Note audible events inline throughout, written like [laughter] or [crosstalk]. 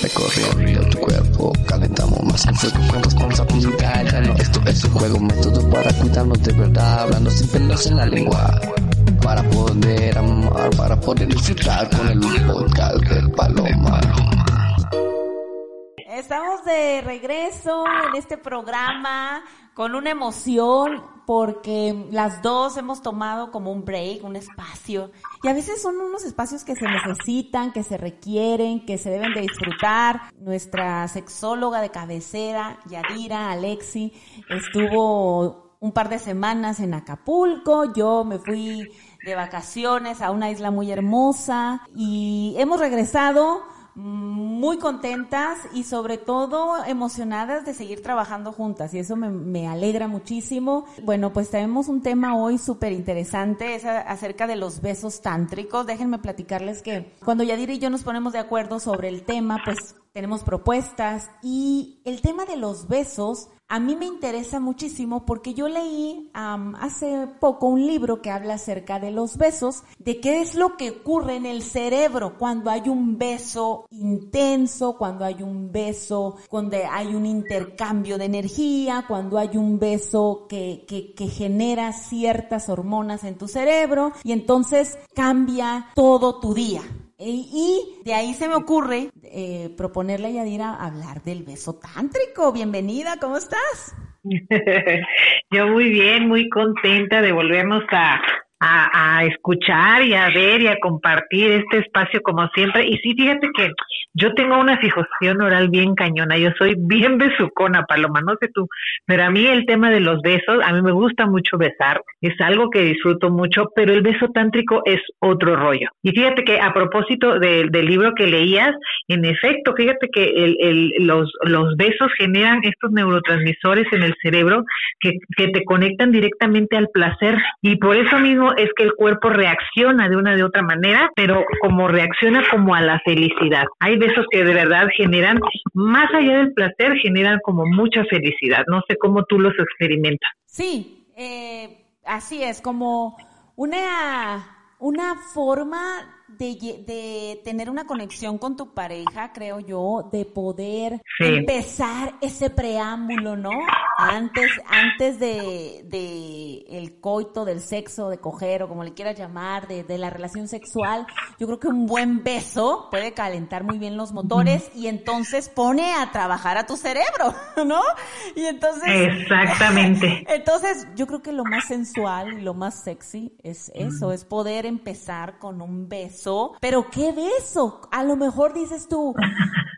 Recorriendo tu cuerpo, calentamos más que fuego con responsabilidad. Ya no, esto es un juego, método para cuidarnos de verdad, hablando sin pelos en la lengua. Para poder amar, para poder disfrutar con el podcast del Paloma. Estamos de regreso en este programa con una emoción porque las dos hemos tomado como un break, un espacio. Y a veces son unos espacios que se necesitan, que se requieren, que se deben de disfrutar. Nuestra sexóloga de cabecera, Yadira Alexi, estuvo un par de semanas en Acapulco. Yo me fui de vacaciones a una isla muy hermosa y hemos regresado muy contentas y sobre todo emocionadas de seguir trabajando juntas y eso me, alegra muchísimo. Bueno, pues tenemos un tema hoy súper interesante, es acerca de los besos tántricos. Déjenme platicarles que cuando Yadira y yo nos ponemos de acuerdo sobre el tema, pues tenemos propuestas y el tema de los besos a mí me interesa muchísimo porque yo leí am, hace poco un libro que habla acerca de los besos, de qué es lo que ocurre en el cerebro cuando hay un beso intenso, cuando hay un beso, cuando hay un intercambio de energía, cuando hay un beso que, que, que genera ciertas hormonas en tu cerebro y entonces cambia todo tu día. Y, y de ahí se me ocurre eh, proponerle a Yadira hablar del beso tántrico. Bienvenida, ¿cómo estás? [laughs] Yo muy bien, muy contenta de volvernos a, a, a escuchar y a ver y a compartir este espacio como siempre. Y sí, fíjate que yo tengo una fijación oral bien cañona, yo soy bien [laughs] besucona, Paloma, no sé tú, pero a mí el tema de los besos, a mí me gusta mucho besar, es algo que disfruto mucho, pero el beso tántrico es otro rollo. Y fíjate que a propósito de- del libro que leías, en efecto, fíjate que el, los, los besos generan estos neurotransmisores en el cerebro que te conectan directamente al placer y por eso mismo es que el cuerpo reacciona de una de otra manera, pero como reacciona como a la felicidad. Hay besos que de verdad generan, más allá del placer, generan como mucha felicidad. No sé cómo tú los experimentas. Sí, eh, así es, como una, una forma de, de tener una conexión con tu pareja, creo yo, de poder Sí. empezar ese preámbulo, ¿no? Antes, antes de, de el coito, del sexo, de coger o como le quieras llamar, de, de la relación sexual, yo creo que un buen beso puede calentar muy bien los motores y entonces pone a trabajar a tu cerebro, [laughs] ¿no? Y entonces... Exactamente. [laughs] Entonces, yo creo que lo más sensual y lo más sexy es eso, es poder empezar con un beso. Pero ¿qué beso? A lo mejor dices tú,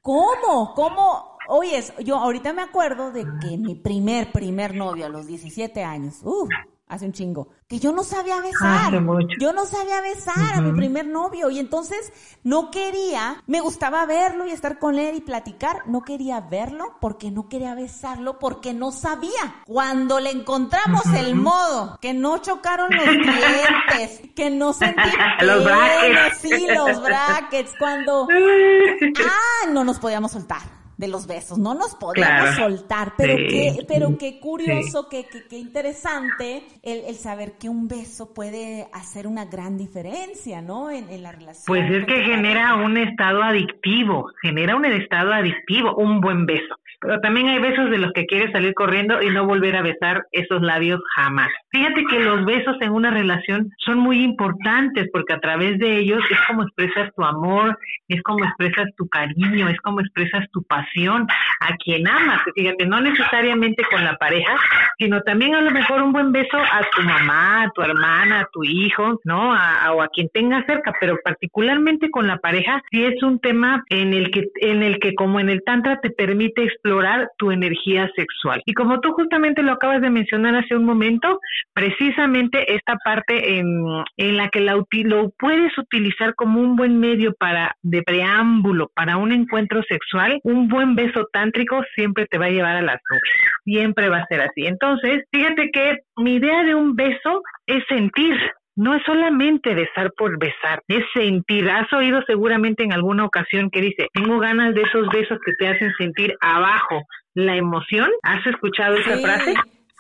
¿cómo? ¿Cómo? Oyes, yo ahorita me acuerdo de que mi primer, primer novio a los 17 años, uff, hace un chingo, que yo no sabía besar. Hace mucho. Yo no sabía besar a mi primer novio y entonces no quería, me gustaba verlo y estar con él y platicar, no quería verlo porque no quería besarlo porque no sabía. Cuando le encontramos el modo, que no chocaron los [laughs] dientes, que no sentí [laughs] Los brackets. sí, los brackets, cuando [laughs] ah, no nos podíamos soltar de los besos, no nos podíamos Claro. soltar, pero Sí. qué, pero qué curioso, qué, qué, qué interesante el, el saber que un beso puede hacer una gran diferencia, ¿no? En, en la relación. Pues es que genera un estado adictivo, genera un estado adictivo, un buen beso. También hay besos de los que quieres salir corriendo y no volver a besar esos labios jamás. Fíjate que los besos en una relación son muy importantes porque a través de ellos es como expresas tu amor, es como expresas tu cariño, es como expresas tu pasión a quien amas. Fíjate, no necesariamente con la pareja, sino también a lo mejor un buen beso a tu mamá, a tu hermana, a tu hijo, ¿no? A, a- o a quien tengas cerca, pero particularmente con la pareja, sí es un tema en el que, en el que como en el tantra te permite explorar tu energía sexual. Y como tú justamente lo acabas de mencionar hace un momento, precisamente esta parte en, en la que la, lo puedes utilizar como un buen medio para de preámbulo para un encuentro sexual, un buen beso tántrico siempre te va a llevar a las nubes. Siempre va a ser así. Entonces, fíjate que mi idea de un beso es sentir, no es solamente besar por besar, es sentir. Has oído seguramente en alguna ocasión que dice, tengo ganas de esos besos que te hacen sentir abajo la emoción. ¿Has escuchado esa frase?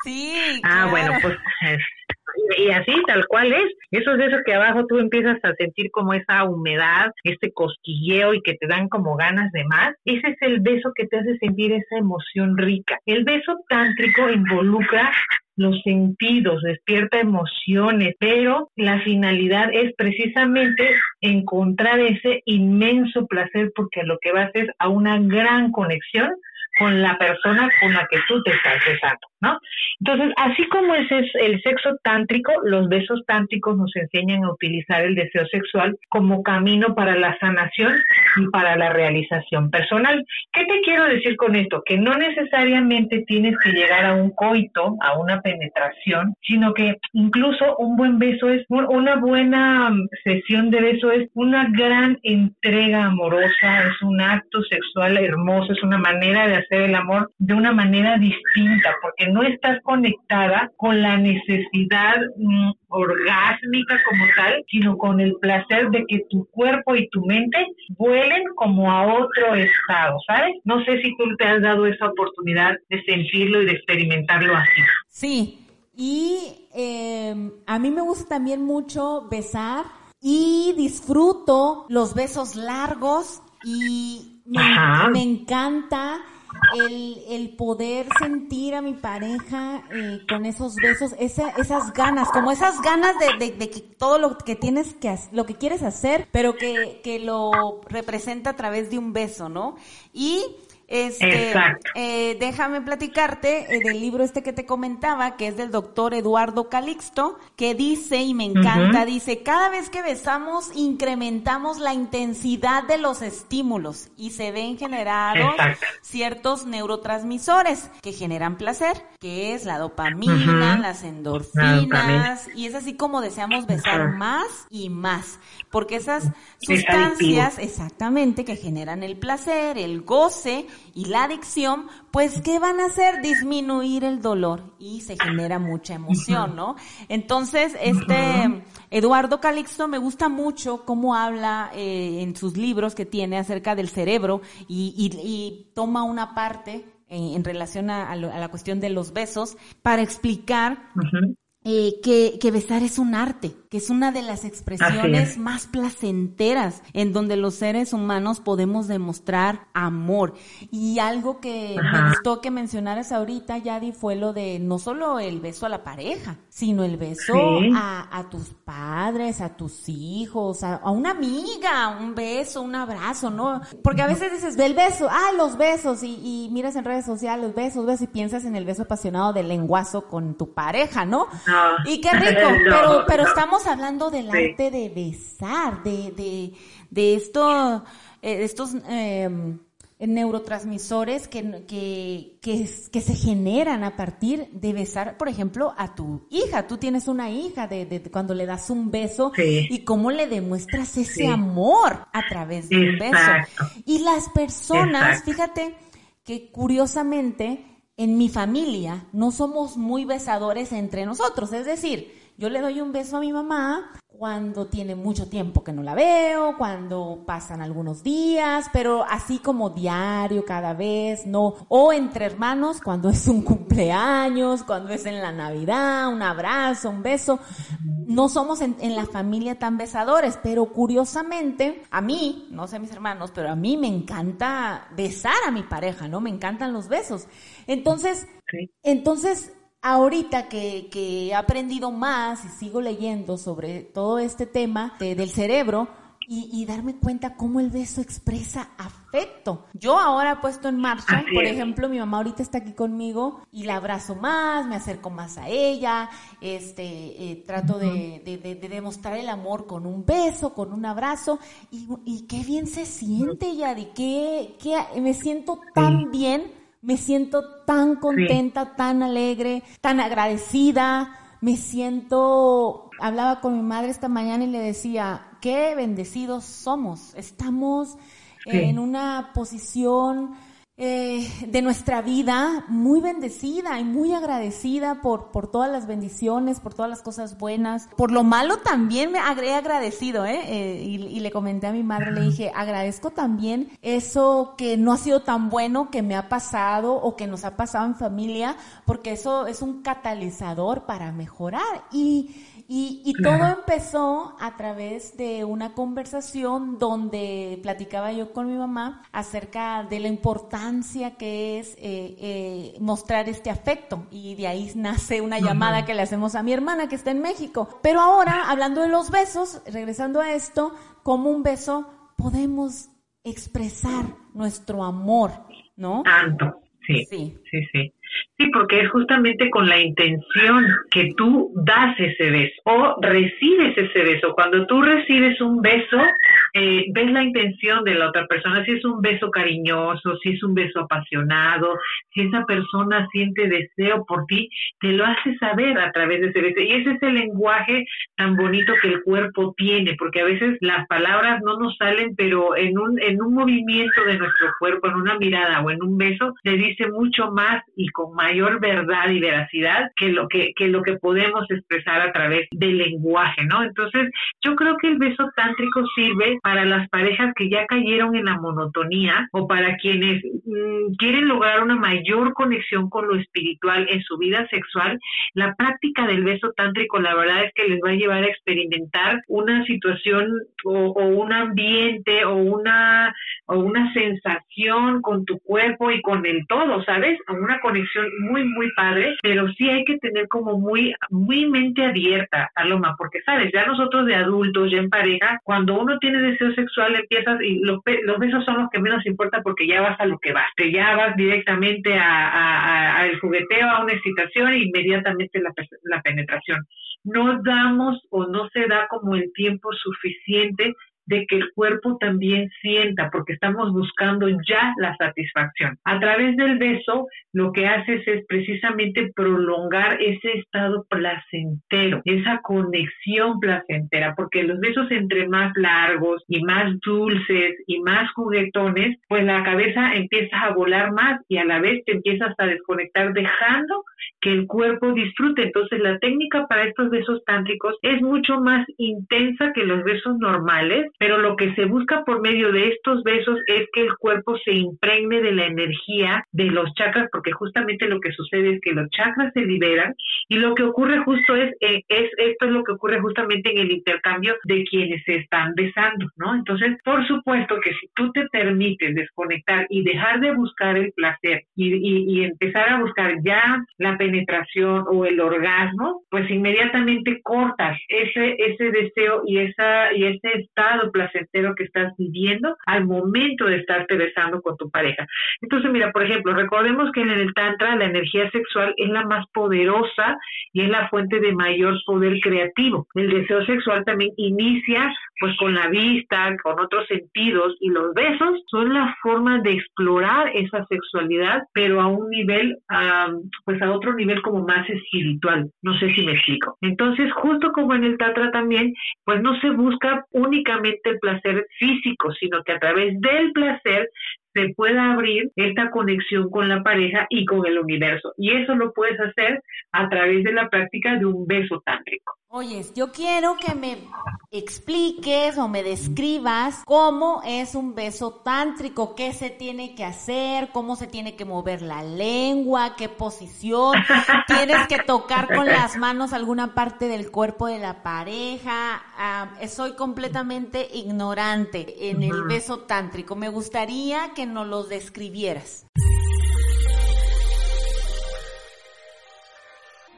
Sí. Ah, bueno, pues [laughs] y así tal cual es. Esos besos que abajo tú empiezas a sentir como esa humedad, este cosquilleo y que te dan como ganas de más. Ese es el beso que te hace sentir esa emoción rica. El beso tántrico involucra los sentidos, despierta emociones, pero la finalidad es precisamente encontrar ese inmenso placer porque lo que vas es a una gran conexión con la persona con la que tú te estás besando, ¿no? Entonces, así como ese es el sexo tántrico, los besos tántricos nos enseñan a utilizar el deseo sexual como camino para la sanación y para la realización personal. ¿Qué te quiero decir con esto? Que no necesariamente tienes que llegar a un coito, a una penetración, sino que incluso un buen beso es una buena sesión de beso es una gran entrega amorosa, es un acto sexual hermoso, es una manera de hacer el amor de una manera distinta, porque no estás conectada con la necesidad mm, orgásmica como tal, sino con el placer de que tu cuerpo y tu mente vuelen como a otro estado, ¿sabes? No sé si tú te has dado esa oportunidad de sentirlo y de experimentarlo así. Sí, y em, a mí me gusta también mucho besar y disfruto los besos largos y me encanta el, el poder sentir a mi pareja eh, con esos besos, esa, esas ganas, como esas ganas de, de, que todo lo que tienes que lo que quieres hacer, pero que, que lo representa a través de un beso, ¿no? Y este, eh, déjame platicarte eh, del libro este que te comentaba, que es del doctor Eduardo Calixto, que dice, y me encanta, dice, cada vez que besamos incrementamos la intensidad de los estímulos y se ven generados ciertos neurotransmisores que generan placer, que es la dopamina, las endorfinas, y es así como deseamos besar más y más, porque esas sustancias, exactamente, que generan el placer, el goce, y la adicción, pues ¿qué van a hacer? Disminuir el dolor y se genera mucha emoción, ¿no? Entonces, este Eduardo Calixto me gusta mucho cómo habla eh, en sus libros que tiene acerca del cerebro y, y, toma una parte eh, en, relación a, a, la cuestión de los besos para explicar eh, que, que besar es un arte que es una de las expresiones más placenteras en donde los seres humanos podemos demostrar amor. Y algo que me gustó que mencionaras ahorita, Yadi, fue lo de no solo el beso a la pareja, sino el beso a, a, tus padres, a tus hijos, a, a, una amiga, un beso, un abrazo, ¿no? Porque a veces dices, ve el beso, ah, los besos, y, y miras en redes sociales, besos, besos, y piensas en el beso apasionado del lenguazo con tu pareja, ¿no? Y qué rico, [laughs] pero, pero estamos hablando del arte de besar, de, de, de esto, eh, estos eh, neurotransmisores que, que, que, que, se generan a partir de besar, por ejemplo, a tu hija. Tú tienes una hija de, de, cuando le das un beso y cómo le demuestras ese amor a través de un beso. Y las personas, fíjate que curiosamente en mi familia no somos muy besadores entre nosotros, es decir, yo le doy un beso a mi mamá cuando tiene mucho tiempo que no la veo, cuando pasan algunos días, pero así como diario cada vez, no. O entre hermanos, cuando es un cumpleaños, cuando es en la Navidad, un abrazo, un beso. No somos en, en la familia tan besadores, pero curiosamente, a mí, no sé mis hermanos, pero a mí me encanta besar a mi pareja, ¿no? Me encantan los besos. Entonces, entonces ahorita que, que, he aprendido más y sigo leyendo sobre todo este tema del cerebro y, y, darme cuenta cómo el beso expresa afecto. Yo ahora he puesto en marcha, por ejemplo, mi mamá ahorita está aquí conmigo y la abrazo más, me acerco más a ella, este, eh, trato de, de, de, demostrar el amor con un beso, con un abrazo y, y qué bien se siente, Yadi, que, que me siento tan bien Me siento tan contenta, tan alegre, tan agradecida. Me siento, hablaba con mi madre esta mañana y le decía, qué bendecidos somos. Estamos en una posición eh, de nuestra vida muy bendecida y muy agradecida por, por todas las bendiciones, por todas las cosas buenas. Por lo malo también me he agradecido, ¿eh? eh y, y, le comenté a mi madre, le dije, agradezco también eso que no ha sido tan bueno que me ha pasado o que nos ha pasado en familia, porque eso es un catalizador para mejorar. Y y, todo empezó a través de una conversación donde platicaba yo con mi mamá acerca de la importancia que es eh, eh, mostrar este afecto. Y de ahí nace una llamada que le hacemos a mi hermana que está en México. Pero ahora, hablando de los besos, regresando a esto, como un beso podemos expresar nuestro amor, ¿no? Tanto, sí, sí, sí. Sí, porque es justamente con la intención que tú das ese beso o recibes ese beso. Cuando tú recibes un beso, eh, ves la intención de la otra persona, si es un beso cariñoso, si es un beso apasionado, si esa persona siente deseo por ti, te lo hace saber a través de ese beso. Y ese es el lenguaje tan bonito que el cuerpo tiene, porque a veces las palabras no nos salen, pero en un, en un movimiento de nuestro cuerpo, en una mirada o en un beso, te dice mucho más y con mayor verdad y veracidad que lo que, que lo que podemos expresar a través del lenguaje, ¿no? Entonces, yo creo que el beso tántrico sirve para las parejas que ya cayeron en la monotonía o para quienes mm, quieren lograr una mayor conexión con lo espiritual en su vida sexual. La práctica del beso tántrico, la verdad es que les va a llevar a experimentar una situación o, o un ambiente o una o una sensación con tu cuerpo y con el todo, ¿sabes? Una conexión muy, muy padre, pero sí hay que tener como muy, muy mente abierta, Paloma, porque, ¿sabes? Ya nosotros de adultos, ya en pareja, cuando uno tiene sexual, empiezas y los, los besos son los que menos importan porque ya vas a lo que vas, te ya vas directamente al a, a, jugueteo, a una excitación e inmediatamente la penetración. No damos o no se da como el tiempo suficiente de que el cuerpo también sienta, porque estamos buscando ya la satisfacción. A través del beso, lo que haces es precisamente prolongar ese estado placentero, esa conexión placentera, porque los besos entre más largos y más dulces y más juguetones, pues la cabeza empieza a volar más y a la vez te empiezas a desconectar dejando que el cuerpo disfrute. Entonces la técnica para estos besos tántricos es mucho más intensa que los besos normales pero lo que se busca por medio de estos besos es que el cuerpo se impregne de la energía de los chakras, porque justamente lo que sucede es que los chakras se liberan y lo que ocurre justo es, eh, es esto es lo que ocurre justamente en el intercambio de quienes se están besando, ¿no? Entonces, por supuesto que si tú te permites desconectar y dejar de buscar el placer y, y, y empezar a buscar ya la penetración o el orgasmo, pues inmediatamente cortas ese, ese deseo y, esa, y ese estado placentero que estás viviendo al momento de estarte besando con tu pareja. Entonces, mira, por ejemplo, recordemos que en el Tantra la energía sexual es la más poderosa y es la fuente de mayor poder creativo. El deseo sexual también inicia pues con la vista, con otros sentidos y los besos son la forma de explorar esa sexualidad, pero a un nivel, pues a otro nivel como más espiritual. No sé si me explico. Entonces, justo como en el Tantra también, pues no se busca únicamente el placer físico, sino que a través del placer se pueda abrir esta conexión con la pareja y con el universo. Y eso lo puedes hacer a través de la práctica de un beso tántrico. Oyes, yo quiero que me expliques o me describas cómo es un beso tántrico, qué se tiene que hacer, cómo se tiene que mover la lengua, qué posición, [laughs] tienes que tocar con las manos alguna parte del cuerpo de la pareja. soy completamente ignorante en el beso tántrico. Me gustaría que nos lo describieras.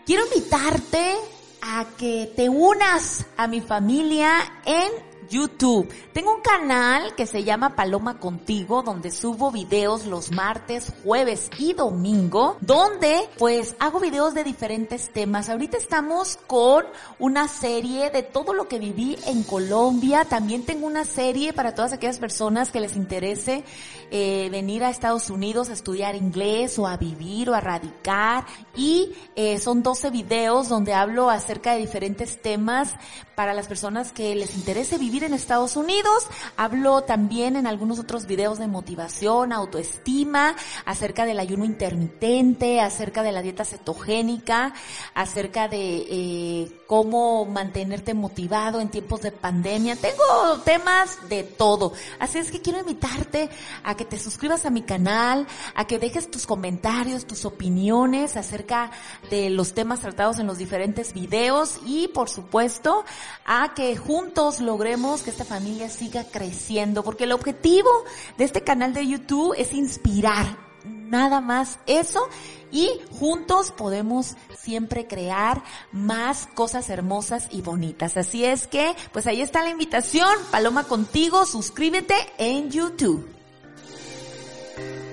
Quiero invitarte a que te unas a mi familia en YouTube. Tengo un canal que se llama Paloma Contigo, donde subo videos los martes, jueves y domingo, donde pues hago videos de diferentes temas. Ahorita estamos con una serie de todo lo que viví en Colombia. También tengo una serie para todas aquellas personas que les interese eh, venir a Estados Unidos a estudiar inglés o a vivir o a radicar. Y eh, son 12 videos donde hablo acerca de diferentes temas para las personas que les interese vivir en Estados Unidos. Hablo también en algunos otros videos de motivación, autoestima, acerca del ayuno intermitente, acerca de la dieta cetogénica, acerca de eh, cómo mantenerte motivado en tiempos de pandemia. Tengo temas de todo. Así es que quiero invitarte a que te suscribas a mi canal, a que dejes tus comentarios, tus opiniones acerca de los temas tratados en los diferentes videos y por supuesto a que juntos logremos que esta familia siga creciendo, porque el objetivo de este canal de YouTube es inspirar, nada más eso, y juntos podemos siempre crear más cosas hermosas y bonitas. Así es que, pues ahí está la invitación, Paloma contigo, suscríbete en YouTube.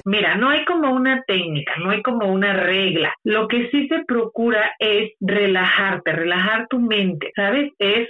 Mira, no hay como una técnica, no hay como una regla. Lo que sí se procura es relajarte, relajar tu mente, ¿sabes? Es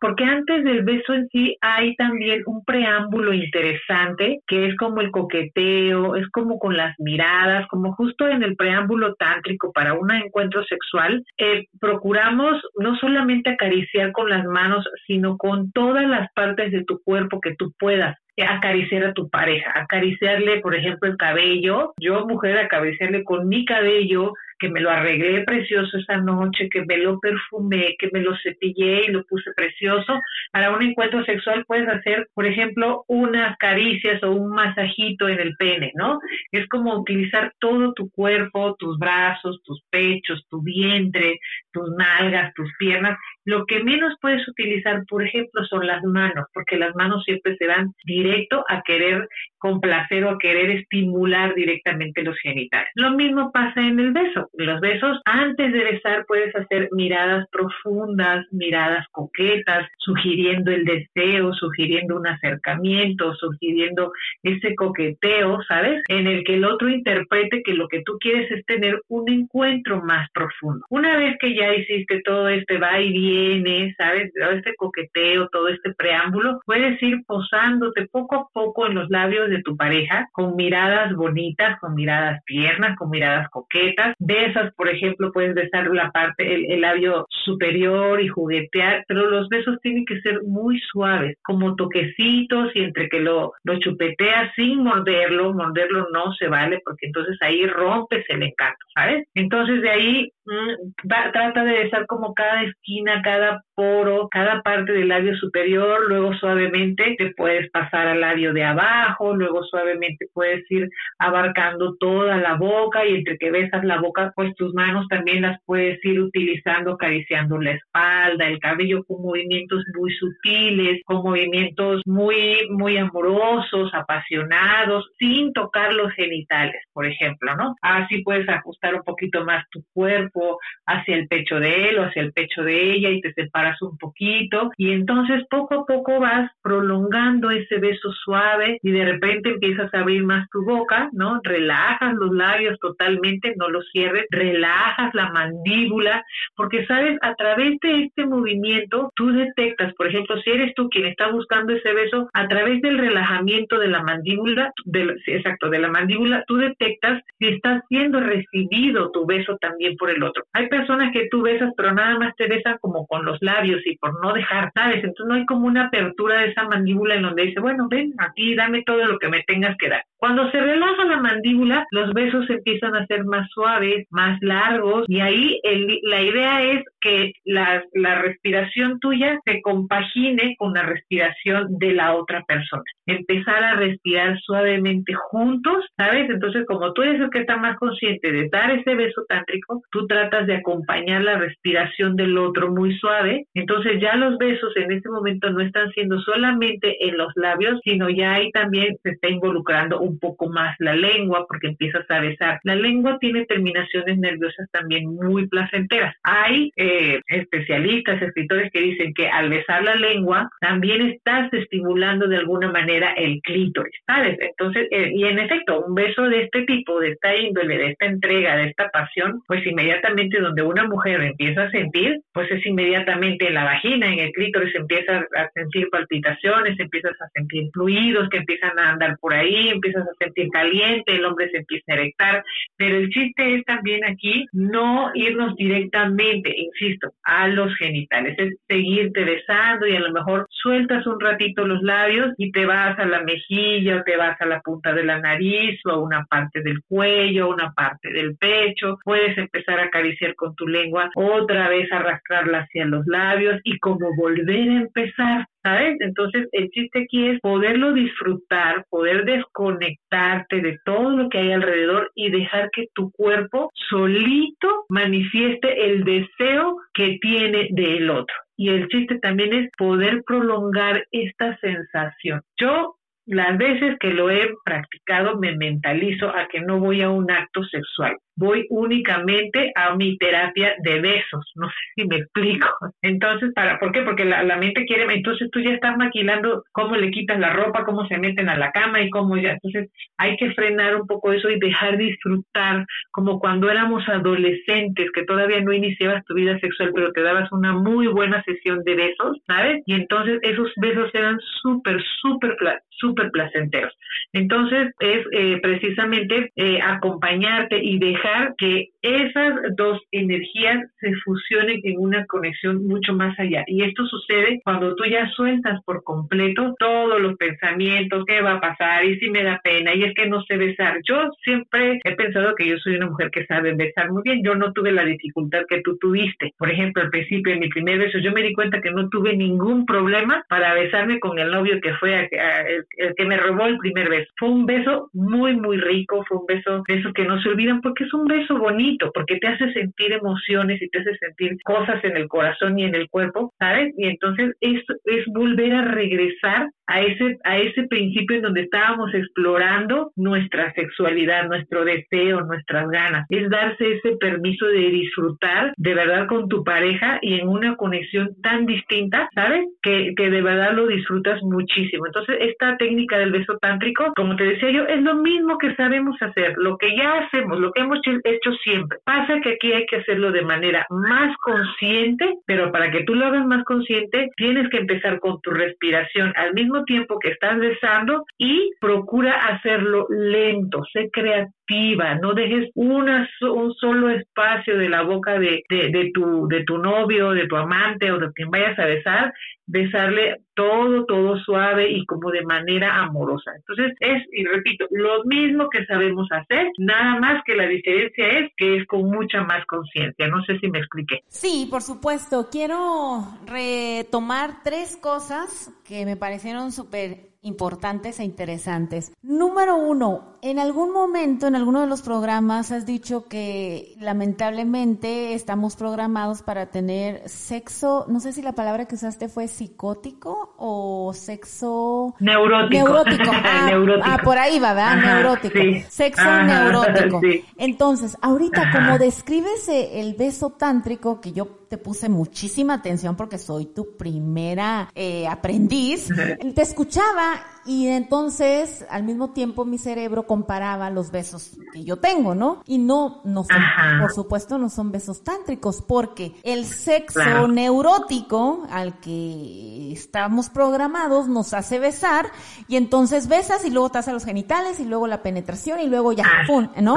porque antes del beso en sí hay también un preámbulo interesante que es como el coqueteo, es como con las miradas, como justo en el preámbulo tántrico para un encuentro sexual, eh, procuramos no solamente acariciar con las manos, sino con todas las partes de tu cuerpo que tú puedas acariciar a tu pareja, acariciarle, por ejemplo, el cabello, yo mujer acariciarle con mi cabello, que me lo arreglé precioso esa noche, que me lo perfumé, que me lo cepillé y lo puse precioso. Para un encuentro sexual puedes hacer, por ejemplo, unas caricias o un masajito en el pene, ¿no? Es como utilizar todo tu cuerpo, tus brazos, tus pechos, tu vientre, tus nalgas, tus piernas. Lo que menos puedes utilizar, por ejemplo, son las manos, porque las manos siempre se van directo a querer complacer o a querer estimular directamente los genitales. Lo mismo pasa en el beso. Los besos, antes de besar, puedes hacer miradas profundas, miradas coquetas, sugiriendo el deseo, sugiriendo un acercamiento, sugiriendo ese coqueteo, ¿sabes? En el que el otro interprete que lo que tú quieres es tener un encuentro más profundo. Una vez que ya hiciste todo este va y viene, ¿sabes? Todo este coqueteo, todo este preámbulo, puedes ir posándote poco a poco en los labios de tu pareja con miradas bonitas, con miradas tiernas, con miradas coquetas. Besas, por ejemplo, puedes besar la parte, el, labio superior y juguetear, pero los besos tienen que ser muy suaves, como toquecitos y entre que lo, lo chupeteas sin morderlo, morderlo no se vale porque entonces ahí rompes el encanto, ¿sabes? Entonces de ahí mm, trata de besar como cada esquina, cada poro, cada parte del labio superior, luego suavemente te puedes pasar al labio de abajo, luego suavemente puedes ir abarcando toda la boca y entre que besas la boca, pues tus manos también las puedes ir utilizando, acariciando la espalda, el cabello con movimientos muy sutiles, con movimientos muy, muy amorosos, apasionados, sin tocar los genitales, por ejemplo, ¿no? Así puedes ajustar un poquito más tu cuerpo hacia el pecho de él o hacia el pecho de ella y te separas un poquito y entonces poco a poco vas prolongando ese beso suave y de repente empiezas a abrir más tu boca, ¿no? Relajas los labios totalmente, no los cierres, relajas la mandíbula, porque sabes, a través de este movimiento tú detectas, por ejemplo, si eres tú quien está buscando ese beso, a través del relajamiento de la mandíbula, del, exacto, de la mandíbula, tú detectas si está siendo recibido tu beso también por el otro. Hay personas que tú besas, pero nada más te besan como con los labios y por no dejar, ¿sabes? Entonces no hay como una apertura de esa mandíbula en donde dice, bueno, ven, aquí dame todo lo que me tengas que dar. Cuando se relaja la mandíbula, los besos empiezan a ser más suaves, más largos, y ahí la idea es que la, la respiración tuya se compagine con la respiración de la otra persona. Empezar a respirar suavemente juntos, ¿sabes? Entonces, como tú eres el que está más consciente de dar ese beso tántrico, tú tratas de acompañar la respiración del otro muy suave. Entonces, ya los besos en este momento no están siendo solamente en los labios, sino ya ahí también se está involucrando un poco más la lengua porque empiezas a besar. La lengua tiene terminaciones nerviosas también muy placenteras. Hay eh, especialistas, escritores que dicen que al besar la lengua también estás estimulando de alguna manera el clítoris, ¿sabes? Entonces, eh, y en efecto, un beso de este tipo, de esta índole, de esta entrega, de esta pasión, pues inmediatamente donde una mujer empieza a sentir, pues es inmediatamente en la vagina, en el clítoris, empieza a sentir palpitaciones, empiezas a sentir fluidos que empiezan a andar por ahí, empiezas a sentir caliente, el hombre se empieza a erectar, pero el chiste es también aquí no irnos directamente, insisto, a los genitales, es seguirte besando y a lo mejor sueltas un ratito los labios y te vas a la mejilla o te vas a la punta de la nariz o a una parte del cuello, una parte del pecho, puedes empezar a acariciar con tu lengua, otra vez arrastrarla hacia los labios y como volver a empezar ¿sabes? Entonces, el chiste aquí es poderlo disfrutar, poder desconectarte de todo lo que hay alrededor y dejar que tu cuerpo solito manifieste el deseo que tiene del otro. Y el chiste también es poder prolongar esta sensación. Yo las veces que lo he practicado me mentalizo a que no voy a un acto sexual voy únicamente a mi terapia de besos, no sé si me explico. Entonces, ¿para por qué? Porque la, mente quiere, entonces tú ya estás maquilando cómo le quitas la ropa, cómo se meten a la cama y cómo ya, entonces hay que frenar un poco eso y dejar disfrutar como cuando éramos adolescentes, que todavía no iniciabas tu vida sexual, pero te dabas una muy buena sesión de besos, ¿sabes? Y entonces esos besos eran súper, súper, súper placenteros. Entonces es eh, precisamente eh, acompañarte y dejar que esas dos energías se fusionen en una conexión mucho más allá. Y esto sucede cuando tú ya sueltas por completo todos los pensamientos, qué va a pasar y si me da pena y es que no sé besar. Yo siempre he pensado que yo soy una mujer que sabe besar muy bien. Yo no tuve la dificultad que tú tuviste. Por ejemplo, al principio, en mi primer beso, yo me di cuenta que no tuve ningún problema para besarme con el novio que fue el, que me robó el primer beso. Fue un beso muy, muy rico, fue un beso de eso que no se olvidan porque es un beso bonito, porque te hace sentir emociones y te hace sentir cosas en el corazón y en el cuerpo, ¿sabes? Y entonces es, es volver a regresar a ese, a ese principio en donde estábamos explorando nuestra sexualidad, nuestro deseo, nuestras ganas. Es darse ese permiso de disfrutar de verdad con tu pareja y en una conexión tan distinta, ¿sabes? Que, que de verdad lo disfrutas muchísimo. Entonces, esta técnica del beso tántrico, como te decía yo, es lo mismo que sabemos hacer, lo que ya hacemos, lo que hemos hecho siempre. Pasa que aquí hay que hacerlo de manera más consciente, pero para que tú lo hagas más consciente, tienes que empezar con tu respiración al mismo tiempo que estás besando y procura hacerlo lento, sé creativa, no dejes una, un solo espacio de la boca de, de, tu, de tu novio, de tu amante o de quien vayas a besar besarle todo, todo suave y como de manera amorosa. Entonces es, y repito, lo mismo que sabemos hacer, nada más que la diferencia es que es con mucha más conciencia. No sé si me expliqué. Sí, por supuesto. Quiero retomar tres cosas que me parecieron súper importantes e interesantes. Número uno, en algún momento, en alguno de los programas, has dicho que lamentablemente estamos programados para tener sexo, no sé si la palabra que usaste fue psicótico o sexo neurótico. Neurótico. [laughs] Ah, ah por ahí va, ¿verdad? neurótico. Sexo neurótico. Entonces, ahorita como describes el beso tántrico, que yo te puse muchísima atención porque soy tu primera eh, aprendiz, te escuchaba y entonces al mismo tiempo mi cerebro comparaba los besos que yo tengo, ¿no? Y no, no son, por supuesto no son besos tántricos porque el sexo neurótico al que estamos programados nos hace besar y entonces besas y luego te hace los genitales y luego la penetración y luego ya, ¡pum! ¿no?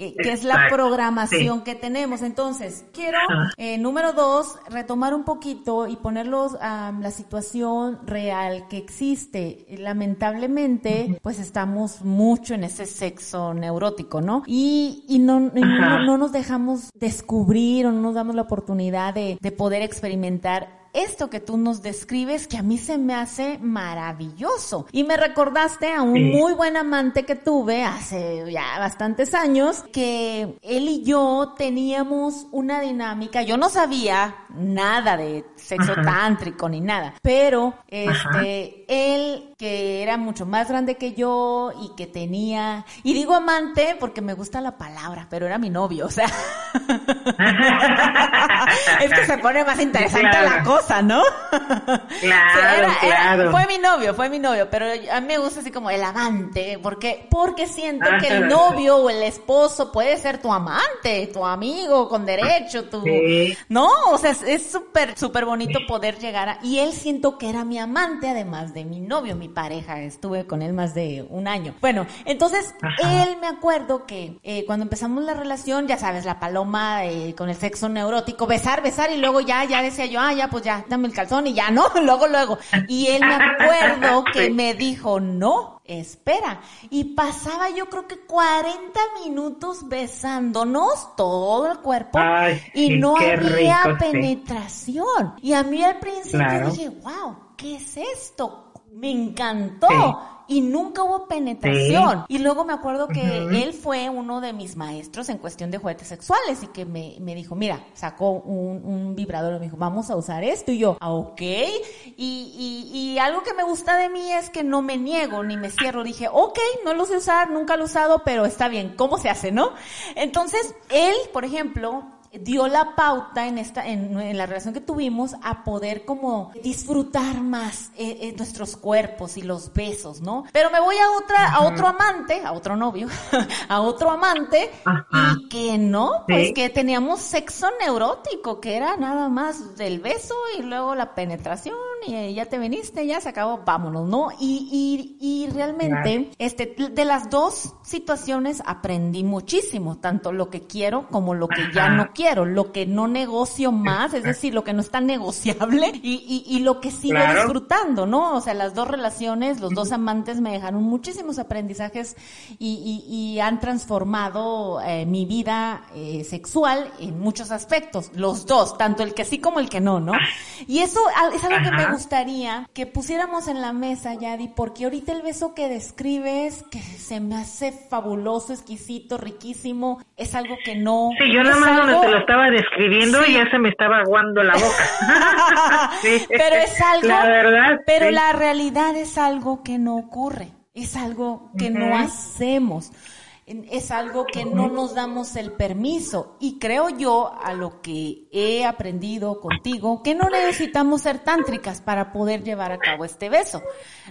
Que es la programación que tenemos. Entonces, quiero, eh, número dos, retomar un poquito y ponerlos a la situación real que existe. Lamentablemente, pues estamos mucho en ese sexo neurótico, ¿no? Y, y, no, no, nos dejamos descubrir o no nos damos la oportunidad de, de poder experimentar esto que tú nos describes que a mí se me hace maravilloso. Y me recordaste a un muy buen amante que tuve hace ya bastantes años, que él y yo teníamos una dinámica, yo no sabía nada de sexo tántrico ni nada. Pero, este, él, que era mucho más grande que yo y que tenía, y digo amante porque me gusta la palabra, pero era mi novio, o sea. [laughs] [laughs] es que se pone más interesante la cosa, ¿no? [laughs] Claro, claro. fue mi novio, fue mi novio, pero a mí me gusta así como el amante, porque, porque siento que el novio o el esposo puede ser tu amante, tu amigo con derecho, tu, ¿no? O sea, es súper, súper bonito poder llegar a, y él siento que era mi amante, además de mi novio, mi pareja, estuve con él más de un año. Bueno, entonces, él me acuerdo que eh, cuando empezamos la relación, ya sabes, la paloma eh, con el sexo neurótico, besar, besar, y luego ya, ya decía yo, ah, ya, pues ya, dame el calzón y ya, ¿no? [laughs] luego, luego. Y él me acuerdo [laughs] que me dijo, no, espera. Y pasaba yo creo que 40 minutos besándonos todo el cuerpo y no había penetración. Y a mí al principio dije, wow, ¿qué es esto? Me encantó y nunca hubo penetración. Y luego me acuerdo que él fue uno de mis maestros en cuestión de juguetes sexuales y que me, me dijo, mira, sacó un, un, vibrador y me dijo, vamos a usar esto. Y yo, ah, ok. Y, y, y algo que me gusta de mí es que no me niego ni me cierro. Dije, ok, no lo sé usar, nunca lo he usado, pero está bien, ¿cómo se hace, no? Entonces, él, por ejemplo, dio la pauta en esta en, la relación que tuvimos a poder como disfrutar más eh, eh, nuestros cuerpos y los besos, ¿no? Pero me voy a otra a otro amante, a otro novio, [laughs] a otro amante y que no, pues que teníamos sexo neurótico, que era nada más del beso y luego la penetración y ya te viniste, ya se acabó, vámonos, ¿no? Y, y, y realmente este de las dos situaciones aprendí muchísimo, tanto lo que quiero como lo que ya no quiero lo que no negocio más, es decir, lo que no está negociable y, y, lo que sigo disfrutando, ¿no? O sea, las dos relaciones, los dos amantes me dejaron muchísimos aprendizajes y, y han transformado eh, mi vida eh, sexual en muchos aspectos, los dos, tanto el que sí como el que no, ¿no? Y eso es algo que me gustaría que pusiéramos en la mesa, Yadi, porque ahorita el beso que describes, que se me hace fabuloso, exquisito, riquísimo, es algo que no... Sí, yo nada más lo estaba describiendo y ya se me estaba aguando la boca. [laughs] Pero es algo, la verdad, pero la realidad es algo que no ocurre, es algo que no hacemos es algo que no nos damos el permiso. Y creo yo, a lo que he aprendido contigo, que no necesitamos ser tántricas para poder llevar a cabo este beso,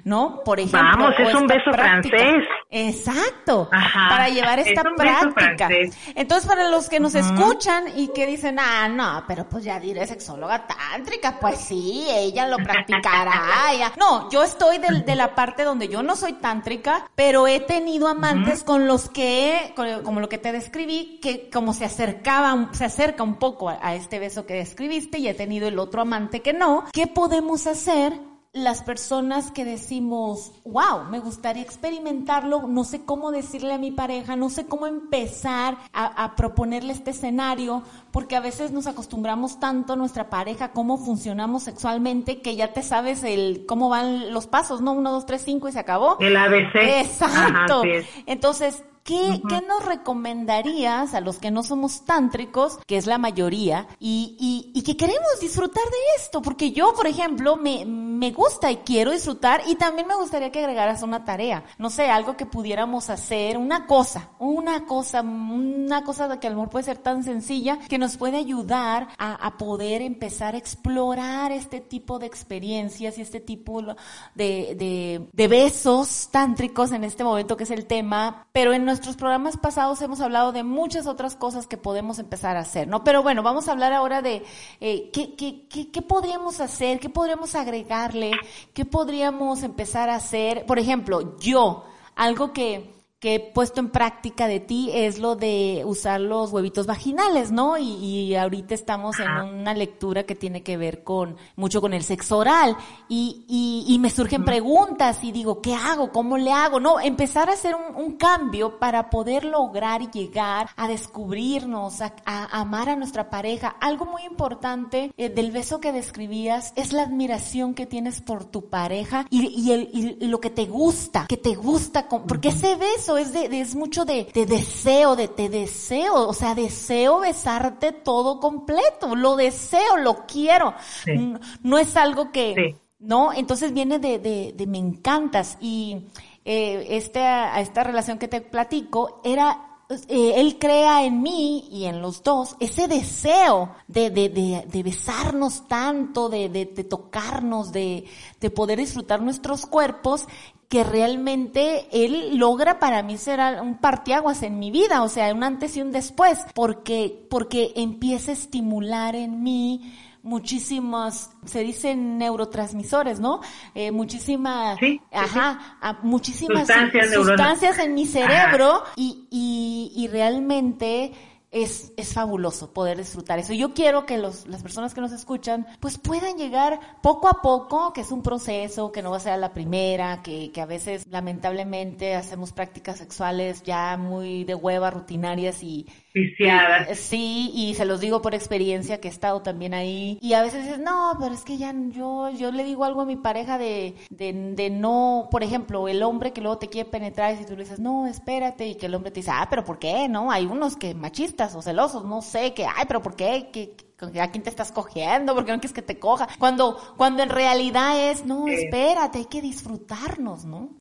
¿no? Por ejemplo, Vamos, es un beso francés. Exacto, para llevar esta práctica. Entonces, para los que nos escuchan y que dicen, ah, no, pero pues ya diré sexóloga tántrica, pues sí, ella lo practicará. [laughs] ella. No, yo estoy de, de, la parte donde yo no soy tántrica, pero he tenido amantes con los que como lo que te describí, que como se acercaba, se acerca un poco a, este beso que describiste y he tenido el otro amante que no, ¿qué podemos hacer las personas que decimos, wow, me gustaría experimentarlo, no sé cómo decirle a mi pareja, no sé cómo empezar a, proponerle este escenario, porque a veces nos acostumbramos tanto a nuestra pareja, cómo funcionamos sexualmente, que ya te sabes el cómo van los pasos, ¿no? Uno, dos, tres, cinco y se acabó. El ABC. Exacto. Entonces, ¿Qué, ¿Qué, nos recomendarías a los que no somos tántricos, que es la mayoría, y, y, y, que queremos disfrutar de esto? Porque yo, por ejemplo, me, me gusta y quiero disfrutar y también me gustaría que agregaras una tarea, no sé, algo que pudiéramos hacer, una cosa, una cosa, una cosa que a lo mejor puede ser tan sencilla que nos puede ayudar a, a poder empezar a explorar este tipo de experiencias y este tipo de, de, de besos tántricos en este momento que es el tema, pero en nuestros programas pasados hemos hablado de muchas otras cosas que podemos empezar a hacer, ¿no? Pero bueno, vamos a hablar ahora de eh, ¿qué, qué, qué, qué, podríamos hacer, qué podríamos agregarle, qué podríamos empezar a hacer. Por ejemplo, yo, algo que que he puesto en práctica de ti es lo de usar los huevitos vaginales, ¿no? Y, y ahorita estamos en una lectura que tiene que ver con mucho con el sexo oral y, y, y me surgen preguntas y digo, ¿qué hago? ¿Cómo le hago? No, empezar a hacer un, un cambio para poder lograr llegar a descubrirnos, a, a amar a nuestra pareja. Algo muy importante eh, del beso que describías es la admiración que tienes por tu pareja y, y, el, y lo que te gusta, que te gusta, con, porque ese beso eso, es de, es mucho de, de deseo, de te deseo, o sea, deseo besarte todo completo, lo deseo, lo quiero. No, es algo que, ¿no? Entonces viene de, de, de me encantas y eh, este, a esta relación que te platico era eh, él crea en mí y en los dos ese deseo de, de, de, de besarnos tanto, de, de, tocarnos, de, de poder disfrutar nuestros cuerpos, que realmente él logra para mí ser un partiaguas en mi vida, o sea, un antes y un después, porque, porque empieza a estimular en mí muchísimos, se dicen neurotransmisores, ¿no? Eh, muchísimas, ajá, muchísimas sustancias, en mi cerebro y, y, y realmente es, es fabuloso poder disfrutar eso. Yo quiero que los, las personas que nos escuchan pues puedan llegar poco a poco, que es un proceso, que no va a ser la primera, que, que a veces lamentablemente hacemos prácticas sexuales ya muy de hueva, rutinarias y, Sí, y se los digo por experiencia que he estado también ahí. Y a veces dices, no, pero es que ya yo, yo le digo algo a mi pareja de, de, de no, por ejemplo, el hombre que luego te quiere penetrar y si tú le dices, no, espérate, y que el hombre te dice, ah, pero ¿por qué? No, hay unos que machistas o celosos, no sé, que, ay, pero ¿por qué? ¿Qué, a quién te estás cogiendo, porque no quieres que te coja, cuando, cuando en realidad es, no, espérate, hay que disfrutarnos, ¿no?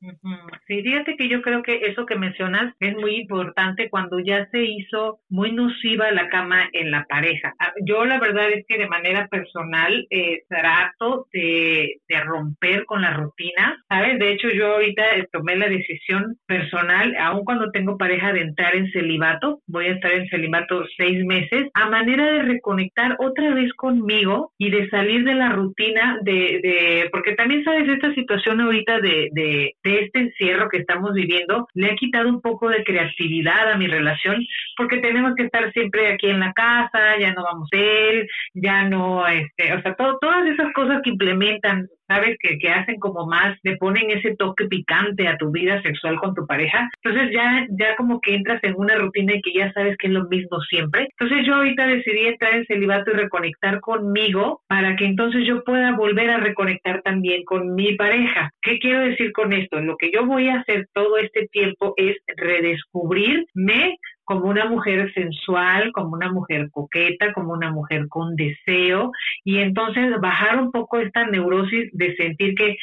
Sí, fíjate que yo creo que eso que mencionas es muy importante cuando ya se hizo muy nociva la cama en la pareja. Ah, yo la verdad es que de manera personal eh, trato de, de romper con la rutina, ¿sabes? De hecho, yo ahorita eh, tomé la decisión personal, aun cuando tengo pareja, de entrar en celibato, voy a estar en celibato seis meses, a manera de reconectar otra vez conmigo y de salir de la rutina de, de porque también sabes, esta situación ahorita de, de, de este encierro que estamos viviendo le ha quitado un poco de creatividad a mi relación porque tenemos que estar siempre aquí en la casa, ya no vamos a él, ya no, este, o sea, todo, todas esas cosas que implementan ¿sabes? Que, que hacen como más, le ponen ese toque picante a tu vida sexual con tu pareja. Entonces ya, ya como que entras en una rutina y que ya sabes que es lo mismo siempre. Entonces yo ahorita decidí entrar en celibato y reconectar conmigo para que entonces yo pueda volver a reconectar también con mi pareja. ¿Qué quiero decir con esto? Lo que yo voy a hacer todo este tiempo es redescubrirme como una mujer sensual, como una mujer coqueta, como una mujer con deseo, y entonces bajar un poco esta neurosis de sentir que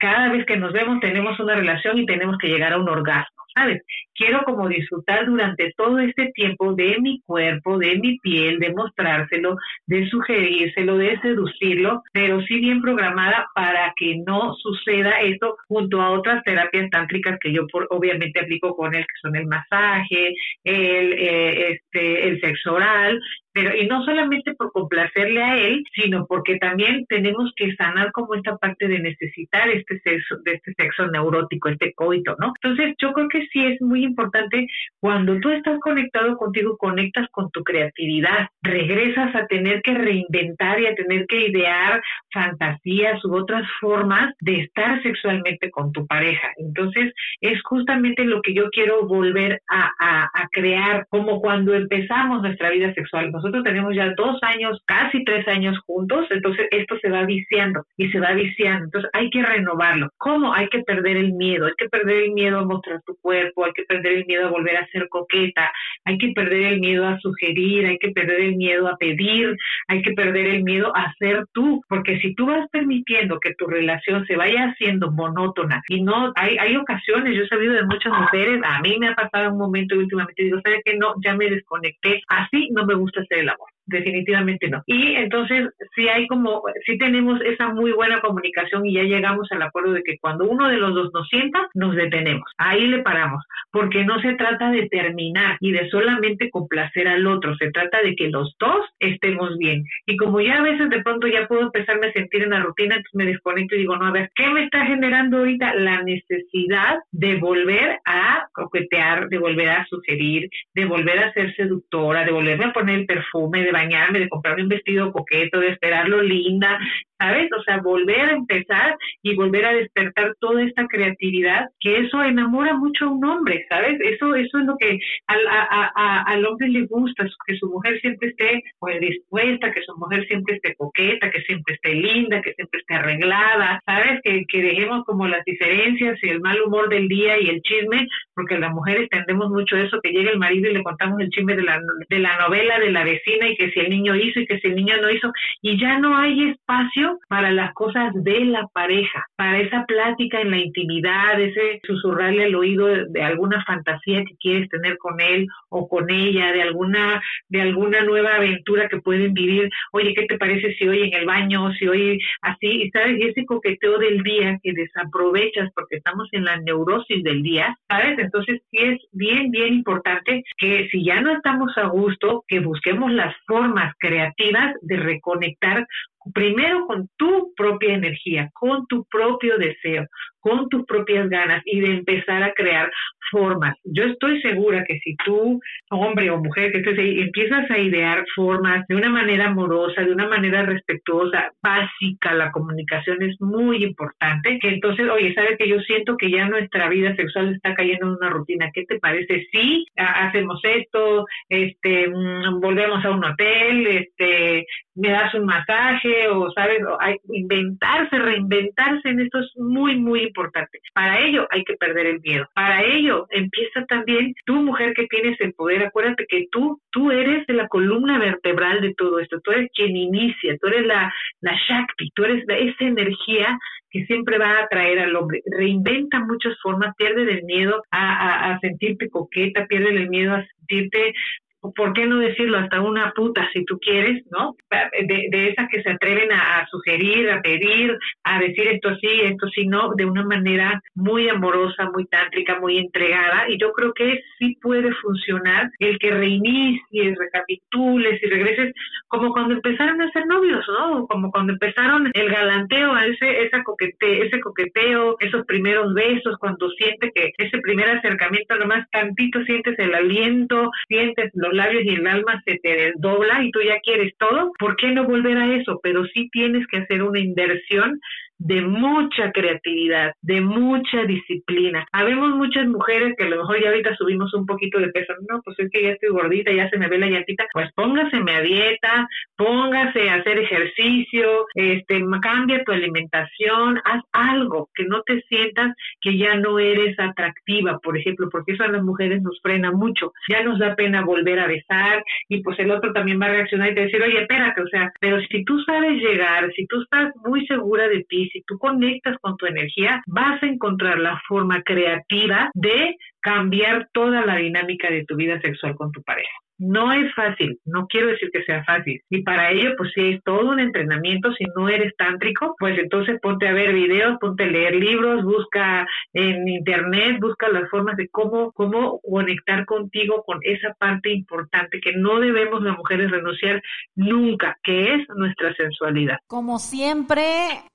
cada vez que nos vemos tenemos una relación y tenemos que llegar a un orgasmo. ¿Sabes? Quiero como disfrutar durante todo este tiempo de mi cuerpo, de mi piel, de mostrárselo, de sugerírselo, de seducirlo, pero sí bien programada para que no suceda esto junto a otras terapias tántricas que yo por, obviamente aplico con él, que son el masaje, el, eh, este, el sexo oral, pero y no solamente por complacerle a él, sino porque también tenemos que sanar como esta parte de necesitar este sexo, de este sexo neurótico, este coito, ¿no? Entonces yo creo que sí es muy importante cuando tú estás conectado contigo, conectas con tu creatividad, regresas a tener que reinventar y a tener que idear fantasías u otras formas de estar sexualmente con tu pareja. Entonces es justamente lo que yo quiero volver a, a crear, como cuando empezamos nuestra vida sexual. Nosotros tenemos ya dos años, casi tres años juntos, entonces esto se va viciando y se va viciando. Entonces hay que renovarlo. ¿Cómo? Hay que perder el miedo, hay que perder el miedo a mostrar tu cuerpo, hay que perder el miedo a volver a ser coqueta, hay que perder el miedo a sugerir, hay que perder el miedo a pedir, hay que perder el miedo a ser tú, porque si tú vas permitiendo que tu relación se vaya haciendo monótona y no, hay, hay ocasiones, yo he sabido de muchas mujeres, a mí me ha pasado un momento últimamente, digo, ¿sabes qué? No, ya me desconecté, así no me gusta hacer el amor definitivamente no. Y entonces si hay como, si tenemos esa muy buena comunicación y ya llegamos al acuerdo de que cuando uno de los dos nos sienta, nos detenemos, ahí le paramos, porque no se trata de terminar y de solamente complacer al otro, se trata de que los dos estemos bien. Y como ya a veces de pronto ya puedo empezarme a sentir en la rutina, entonces me desconecto y digo, no, a ver, ¿qué me está generando ahorita? La necesidad de volver a coquetear, de volver a sugerir, de volver a ser seductora, de volverme a poner el perfume, de de comprarme un vestido coqueto, de esperarlo linda, ¿sabes? O sea, volver a empezar y volver a despertar toda esta creatividad, que eso enamora mucho a un hombre, ¿sabes? Eso, eso es lo que al, a, al hombre le gusta, que su mujer siempre esté pues, dispuesta, que su mujer siempre esté coqueta, que siempre esté linda, que siempre esté arreglada, ¿sabes? Que, que dejemos como las diferencias y el mal humor del día y el chisme, porque las mujeres tendemos mucho eso, que llega el marido y le contamos el chisme de la, de la novela de la vecina y que si el niño hizo y que si el niño no hizo, y ya no hay espacio para las cosas de la pareja, para esa plática en la intimidad, ese susurrarle al oído de, alguna fantasía que quieres tener con él o con ella, de alguna, de alguna nueva aventura que pueden vivir. Oye, ¿qué te parece si hoy en el baño, si hoy así, ¿sabes? Y ese coqueteo del día que desaprovechas porque estamos en la neurosis del día, ¿sabes? Entonces sí es bien, bien importante que si ya no estamos a gusto, que busquemos las formas creativas de reconectar primero con tu propia energía, con tu propio deseo, con tus propias ganas y de empezar a crear formas. Yo estoy segura que si tú, hombre o mujer que estés ahí, empiezas a idear formas de una manera amorosa, de una manera respetuosa, básica, la comunicación es muy importante, que entonces, oye, sabes que yo siento que ya nuestra vida sexual está cayendo en una rutina. ¿Qué te parece? Sí, hacemos esto, este, mm, volvemos a un hotel, este, me das un masaje o, sabes, hay, inventarse, reinventarse en esto es muy, muy importante. Para ello hay que perder el miedo. Para ello empieza también tu mujer que tienes el poder. Acuérdate que tú, tú eres la columna vertebral de todo esto. Tú eres quien inicia, tú eres la, la Shakti, tú eres esa energía que siempre va a atraer al hombre. Reinventa muchas formas, pierde el miedo a, a, a sentirte coqueta, pierde el miedo a sentirte ¿por qué no decirlo? Hasta una puta, si tú quieres, ¿no? De, de esas que se atreven a, sugerir, a pedir, a decir esto sí, esto sí, no, de una manera muy amorosa, muy tántrica, muy entregada. Y yo creo que sí puede funcionar el que reinicies, recapitules y regreses como cuando empezaron a ser novios, ¿no? Como cuando empezaron el galanteo, ese, esa coquete, ese coqueteo, esos primeros besos, cuando sientes que ese primer acercamiento, nomás tantito sientes el aliento, sientes los labios y el alma se te desdobla y tú ya quieres todo, ¿por qué no volver a eso? Pero sí tienes que hacer una inversión de mucha creatividad, de mucha disciplina. Habemos muchas mujeres que a lo mejor ya ahorita subimos un poquito de peso, no, pues es que ya estoy gordita, ya se me ve la llantita, pues póngaseme a dieta, póngase a hacer ejercicio, este, cambia tu alimentación, haz algo que no te sientas que ya no eres atractiva, por ejemplo, porque eso a las mujeres nos frena mucho, ya nos da pena volver a besar y pues el otro también va a reaccionar y te decir, oye, espérate, o sea, pero si tú sabes llegar, si tú estás muy segura de ti, si tú conectas con tu energía, vas a encontrar la forma creativa de cambiar toda la dinámica de tu vida sexual con tu pareja. No es fácil, no quiero decir que sea fácil. Y para ello, pues si es todo un entrenamiento, si no eres tántrico, pues entonces ponte a ver videos, ponte a leer libros, busca en internet, busca las formas de cómo, cómo conectar contigo con esa parte importante que no debemos las mujeres renunciar nunca, que es nuestra sensualidad. Como siempre,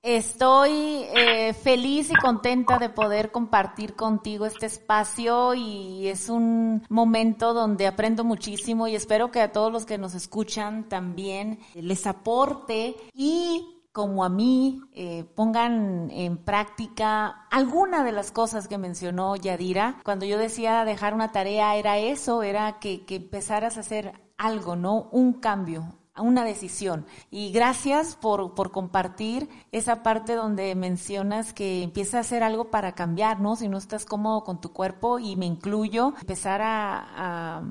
estoy eh, feliz y contenta de poder compartir contigo este espacio y es un momento donde aprendo muchísimo y espero que a todos los que nos escuchan también les aporte y como a mí eh, pongan en práctica alguna de las cosas que mencionó Yadira. Cuando yo decía dejar una tarea era eso, era que, que empezaras a hacer algo, ¿no? Un cambio, una decisión. Y gracias por, por, compartir esa parte donde mencionas que empieza a hacer algo para cambiar, ¿no? Si no estás cómodo con tu cuerpo y me incluyo, empezar a a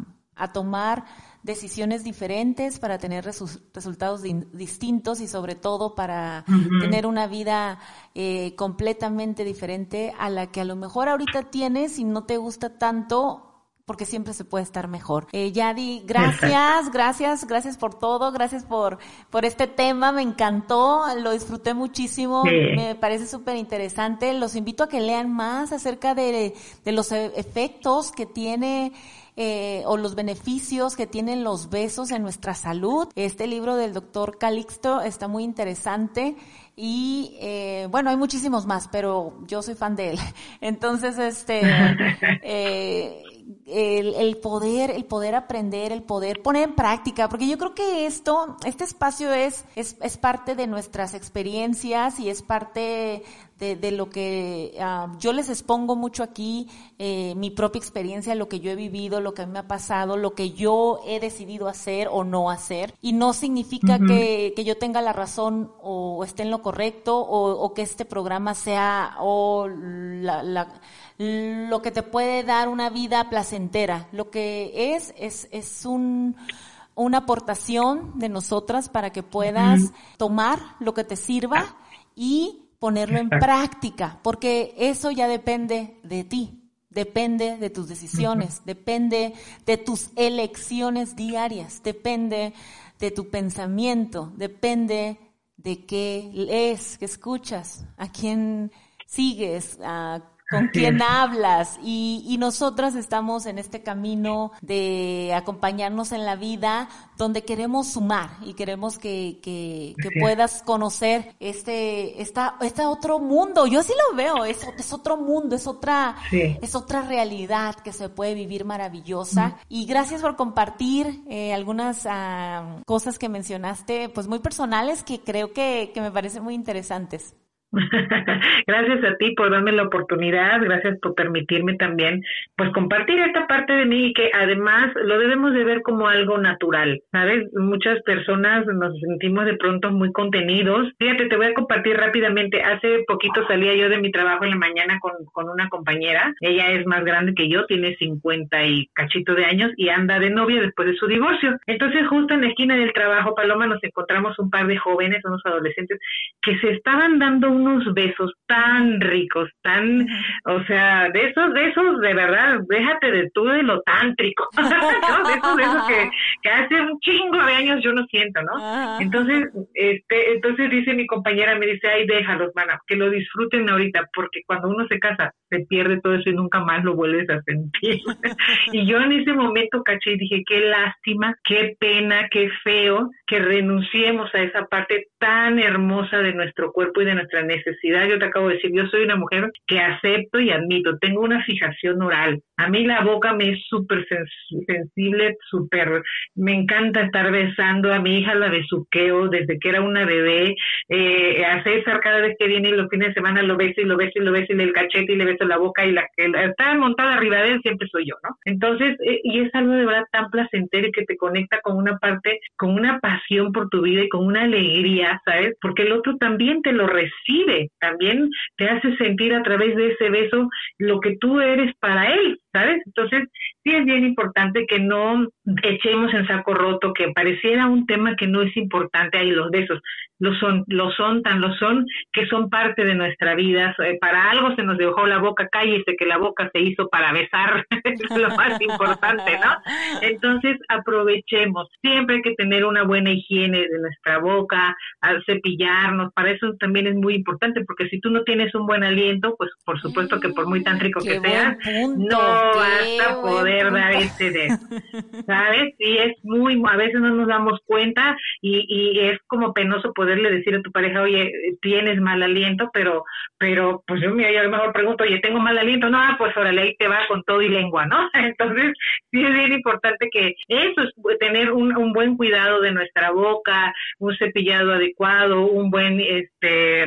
tomar decisiones diferentes para tener resultados distintos y sobre todo para tener una vida eh, completamente diferente a la que a lo mejor ahorita tienes y no te gusta tanto porque siempre se puede estar mejor. Eh, Yadi, gracias, gracias, gracias por todo, gracias por, por este tema, me encantó, lo disfruté muchísimo, me parece súper interesante. Los invito a que lean más acerca de, de los e-, efectos que tiene eh, o los beneficios que tienen los besos en nuestra salud. Este libro del doctor Calixto está muy interesante y eh, bueno, hay muchísimos más, pero yo soy fan de él. [laughs] Entonces, este, eh, el, el, poder, el poder aprender, el poder poner en práctica, porque yo creo que esto, este espacio es, es, es parte de nuestras experiencias y es parte de, lo que ah, yo les expongo mucho aquí, eh, mi propia experiencia, lo que yo he vivido, lo que a mí me ha pasado, lo que yo he decidido hacer o no hacer. Y no significa que, que, yo tenga la razón o esté en lo correcto o, o que este programa sea o la, la lo que te puede dar una vida placentera. Lo que es, es, es un, una aportación de nosotras para que puedas tomar lo que te sirva y ponerlo en práctica, porque eso ya depende de ti. Depende de tus decisiones, depende de tus elecciones diarias, depende de tu pensamiento, depende de qué lees, qué escuchas, a quién sigues, a con quién hablas y, y nosotras estamos en este camino de acompañarnos en la vida donde queremos sumar y queremos que, que, que puedas conocer este, esta, este otro mundo. Yo así lo veo, es, es otro mundo, es otra, es otra realidad que se puede vivir maravillosa. Y gracias por compartir eh, algunas uh, cosas que mencionaste, pues muy personales que creo que, que me parecen muy interesantes. [laughs] gracias a ti por darme la oportunidad, gracias por permitirme también pues compartir esta parte de mí que además lo debemos de ver como algo natural, ¿sabes? Muchas personas nos sentimos de pronto muy contenidos. Fíjate, te voy a compartir rápidamente. Hace poquito salía yo de mi trabajo en la mañana con, con una compañera. Ella es más grande que yo, tiene 50 y cachito de años y anda de novia después de su divorcio. Entonces justo en la esquina del trabajo, Paloma, nos encontramos un par de jóvenes, unos adolescentes, que se estaban dando un unos besos tan ricos, tan, o sea, de esos, de esos, de verdad, déjate de tú de lo tántrico, [laughs] de esos besos que, que hace un chingo de años yo no siento, ¿no? Entonces, este, entonces dice mi compañera, me dice, ay, déjalos, mana, que lo disfruten ahorita, porque cuando uno se casa, se pierde todo eso y nunca más lo vuelves a sentir. [laughs] y yo en ese momento caché y dije, qué lástima, qué pena, qué feo que renunciemos a esa parte tan hermosa de nuestro cuerpo y de nuestra necesidad. Yo te acabo de decir, yo soy una mujer que acepto y admito, tengo una fijación oral. A mí la boca me es súper sensible, súper, me encanta estar besando a mi hija, la besuqueo desde que era una bebé. Eh, a César cada vez que viene los fines de semana lo beso y lo beso y lo beso y le el cachete y le beso la boca y la que está montada arriba de él siempre soy yo, ¿no? Entonces, eh, y es algo de verdad tan placentero y que te conecta con una parte, con una pasión por tu vida y con una alegría, ¿sabes? Porque el otro también te lo recibe, también te hace sentir a través de ese beso lo que tú eres para él, ¿sabes? Entonces, sí es bien importante que no echemos en saco roto, que pareciera un tema que no es importante ahí los besos, lo son, lo son, tan lo son, que son parte de nuestra vida. Eh, para algo se nos dejó la boca, cállese que la boca se hizo para besar, [laughs] es lo más importante, ¿no? Entonces aprovechemos, siempre hay que tener una buena higiene de nuestra boca, al cepillarnos, para eso también es muy importante, porque si tú no tienes un buen aliento, pues por supuesto que por muy tan rico que seas, no vas a poder dar este de, ¿sabes? Y es muy, a veces no nos damos cuenta y, y es como penoso poderle decir a tu pareja, oye, tienes mal aliento, pero, pero, pues yo, mira, yo a lo mejor pregunto, oye, tengo mal aliento, no, pues órale, ahí te va con todo y lengua, ¿no? [laughs] Entonces, sí es bien importante que eso es tener un, un buen cuidado de nuestra boca, un cepillado adecuado, un buen, este,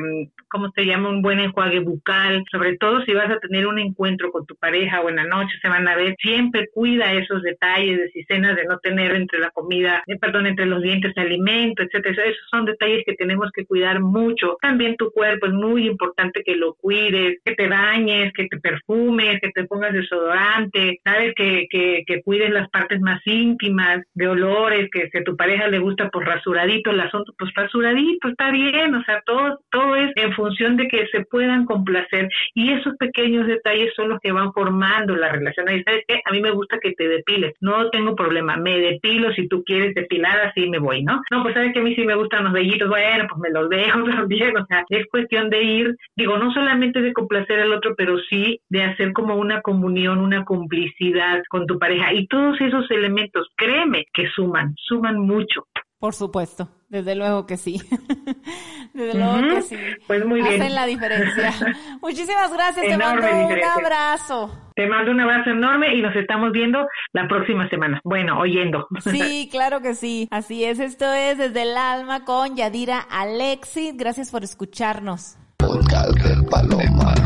¿cómo se llama? Un buen enjuague bucal, sobre todo si vas a tener un encuentro con tu pareja o en la noche se van a ver, siempre cuida esos detalles de cenas de no tener entre la comida, eh, perdón, entre los dientes alimento, etcétera. Esos son detalles que tenemos que cuidar mucho. También tu cuerpo es muy importante que lo cuides, que te bañes, que te perfumes, que te pongas desodorante, sabes que, que, que cuides las partes más íntimas de olores, que si tu pareja le gusta pues rasuradito el asunto, pues rasuradito, está bien, o sea, todo, todo es en función de que se puedan complacer y esos pequeños detalles son los que van formando la relación. Y sabes qué, a mí me gusta que te depiles, no tengo problema, me depilo si tú quieres depilar así me voy, ¿no? No, pues sabes que a mí sí me gustan los vellitos, bueno, pues me los dejo [laughs] también, o sea, es cuestión de ir, digo, no solamente de complacer al otro, pero sí de hacer como una comunión, una complicidad con tu pareja y todos esos elementos, créeme que suman, suman mucho. Por supuesto, desde luego que sí. [laughs] desde luego que sí. Pues muy bien. Hacen la diferencia. [laughs] Muchísimas gracias, te mando un abrazo. Te mando un abrazo enorme y nos estamos viendo la próxima semana. Bueno, oyendo. Sí, [laughs] claro que sí. Así es, esto es Desde el Alma con Yadira Alexis. Gracias por escucharnos. Podcast del Palomar.